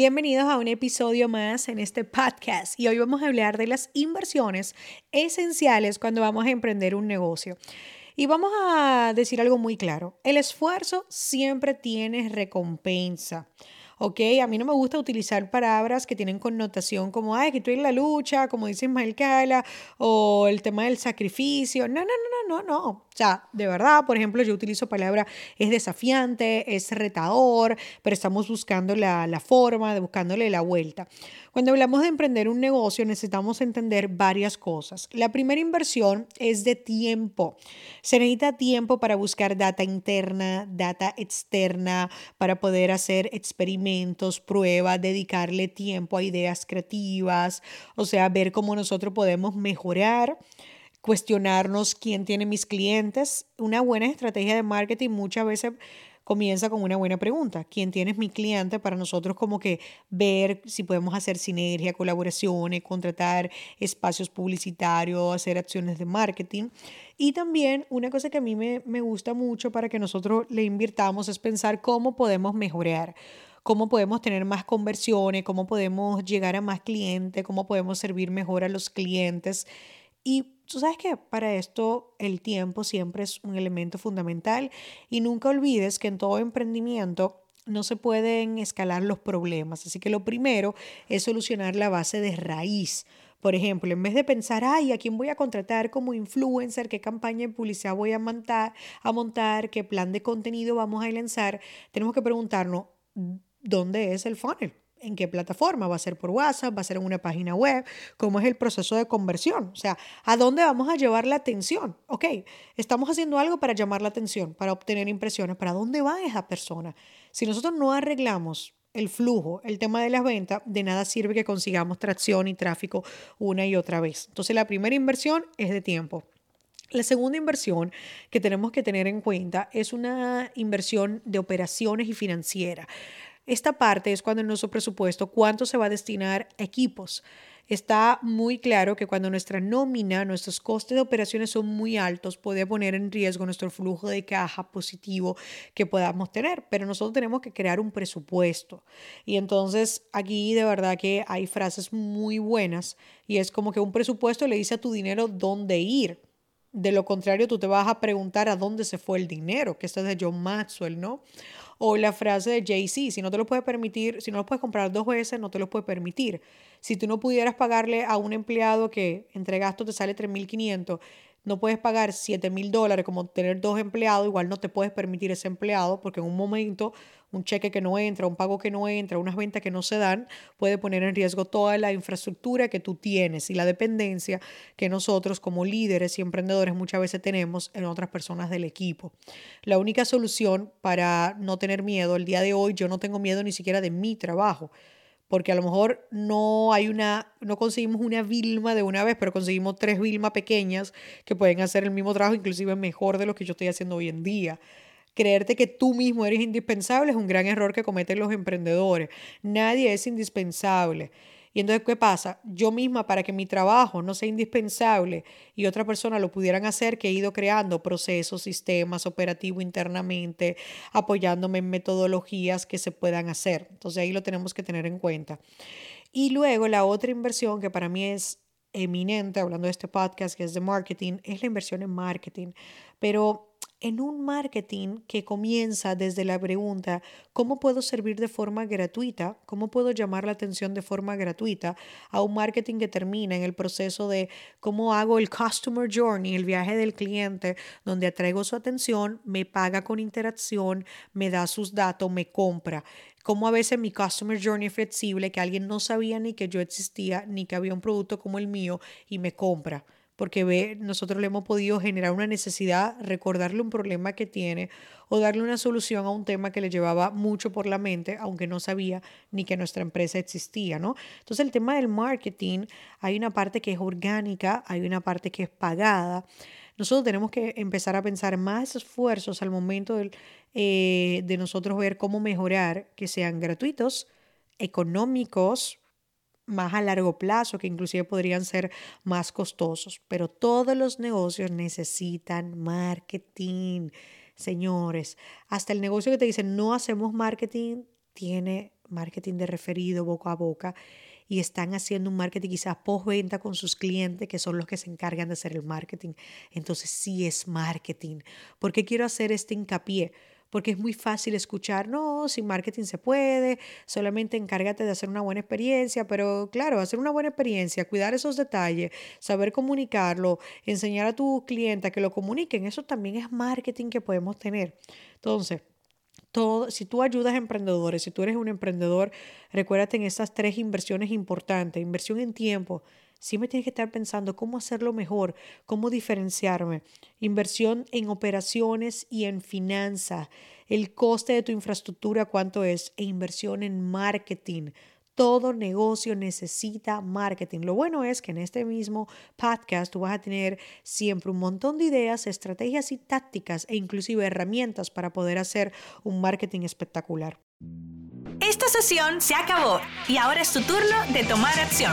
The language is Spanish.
Bienvenidos a un episodio más en este podcast y hoy vamos a hablar de las inversiones esenciales cuando vamos a emprender un negocio. Y vamos a decir algo muy claro, el esfuerzo siempre tiene recompensa. ¿Ok? A mí no me gusta utilizar palabras que tienen connotación como, ay, que estoy en la lucha, como dice Ismael Cala, o el tema del sacrificio. No, no, no, no, no, no. O sea, de verdad, por ejemplo, yo utilizo palabra es desafiante, es retador, pero estamos buscando la, la forma, buscándole la vuelta. Cuando hablamos de emprender un negocio necesitamos entender varias cosas. La primera inversión es de tiempo. Se necesita tiempo para buscar data interna, data externa, para poder hacer experimentos, pruebas, dedicarle tiempo a ideas creativas, o sea, ver cómo nosotros podemos mejorar cuestionarnos quién tiene mis clientes. Una buena estrategia de marketing muchas veces comienza con una buena pregunta. ¿Quién tienes mi cliente? Para nosotros como que ver si podemos hacer sinergia, colaboraciones, contratar espacios publicitarios, hacer acciones de marketing. Y también una cosa que a mí me, me gusta mucho para que nosotros le invirtamos es pensar cómo podemos mejorar cómo podemos tener más conversiones, cómo podemos llegar a más clientes, cómo podemos servir mejor a los clientes. Y Tú sabes que para esto el tiempo siempre es un elemento fundamental y nunca olvides que en todo emprendimiento no se pueden escalar los problemas. Así que lo primero es solucionar la base de raíz. Por ejemplo, en vez de pensar, ay, ¿a quién voy a contratar como influencer? ¿Qué campaña de publicidad voy a montar? A montar ¿Qué plan de contenido vamos a lanzar? Tenemos que preguntarnos, ¿dónde es el funnel? en qué plataforma, va a ser por WhatsApp, va a ser en una página web, cómo es el proceso de conversión, o sea, a dónde vamos a llevar la atención. Ok, estamos haciendo algo para llamar la atención, para obtener impresiones, ¿para dónde va esa persona? Si nosotros no arreglamos el flujo, el tema de las ventas, de nada sirve que consigamos tracción y tráfico una y otra vez. Entonces, la primera inversión es de tiempo. La segunda inversión que tenemos que tener en cuenta es una inversión de operaciones y financiera. Esta parte es cuando en nuestro presupuesto cuánto se va a destinar a equipos. Está muy claro que cuando nuestra nómina, nuestros costes de operaciones son muy altos, puede poner en riesgo nuestro flujo de caja positivo que podamos tener, pero nosotros tenemos que crear un presupuesto. Y entonces aquí de verdad que hay frases muy buenas y es como que un presupuesto le dice a tu dinero dónde ir. De lo contrario, tú te vas a preguntar a dónde se fue el dinero, que esto es de John Maxwell, ¿no? O la frase de Jay-Z, si no te lo puedes permitir, si no lo puedes comprar dos veces, no te lo puedes permitir. Si tú no pudieras pagarle a un empleado que entre gastos te sale 3.500, no puedes pagar 7 mil dólares como tener dos empleados, igual no te puedes permitir ese empleado porque en un momento un cheque que no entra, un pago que no entra, unas ventas que no se dan, puede poner en riesgo toda la infraestructura que tú tienes y la dependencia que nosotros como líderes y emprendedores muchas veces tenemos en otras personas del equipo. La única solución para no tener miedo, el día de hoy yo no tengo miedo ni siquiera de mi trabajo porque a lo mejor no hay una, no conseguimos una Vilma de una vez, pero conseguimos tres Vilma pequeñas que pueden hacer el mismo trabajo, inclusive mejor de lo que yo estoy haciendo hoy en día. Creerte que tú mismo eres indispensable es un gran error que cometen los emprendedores. Nadie es indispensable. Y entonces, ¿qué pasa? Yo misma, para que mi trabajo no sea indispensable y otra persona lo pudieran hacer, que he ido creando procesos, sistemas operativos internamente, apoyándome en metodologías que se puedan hacer. Entonces, ahí lo tenemos que tener en cuenta. Y luego, la otra inversión que para mí es eminente, hablando de este podcast que es de marketing, es la inversión en marketing. Pero en un marketing que comienza desde la pregunta, ¿cómo puedo servir de forma gratuita? ¿Cómo puedo llamar la atención de forma gratuita? A un marketing que termina en el proceso de cómo hago el customer journey, el viaje del cliente, donde atraigo su atención, me paga con interacción, me da sus datos, me compra. Como a veces mi customer journey es flexible, que alguien no sabía ni que yo existía, ni que había un producto como el mío y me compra porque ve, nosotros le hemos podido generar una necesidad, recordarle un problema que tiene o darle una solución a un tema que le llevaba mucho por la mente, aunque no sabía ni que nuestra empresa existía, ¿no? Entonces el tema del marketing, hay una parte que es orgánica, hay una parte que es pagada. nosotros tenemos que empezar a pensar más esfuerzos al momento eh, de nosotros ver cómo mejorar que sean gratuitos, económicos, más a largo plazo, que inclusive podrían ser más costosos. Pero todos los negocios necesitan marketing, señores. Hasta el negocio que te dice no hacemos marketing, tiene marketing de referido boca a boca y están haciendo un marketing quizás postventa con sus clientes, que son los que se encargan de hacer el marketing. Entonces sí es marketing. ¿Por qué quiero hacer este hincapié? Porque es muy fácil escuchar, no, sin marketing se puede, solamente encárgate de hacer una buena experiencia, pero claro, hacer una buena experiencia, cuidar esos detalles, saber comunicarlo, enseñar a tu cliente a que lo comuniquen, eso también es marketing que podemos tener. Entonces, todo, si tú ayudas a emprendedores, si tú eres un emprendedor, recuérdate en esas tres inversiones importantes, inversión en tiempo, siempre tienes que estar pensando cómo hacerlo mejor, cómo diferenciarme, inversión en operaciones y en finanzas, el coste de tu infraestructura, cuánto es, e inversión en marketing. Todo negocio necesita marketing. Lo bueno es que en este mismo podcast tú vas a tener siempre un montón de ideas, estrategias y tácticas e inclusive herramientas para poder hacer un marketing espectacular. Esta sesión se acabó y ahora es tu turno de tomar acción.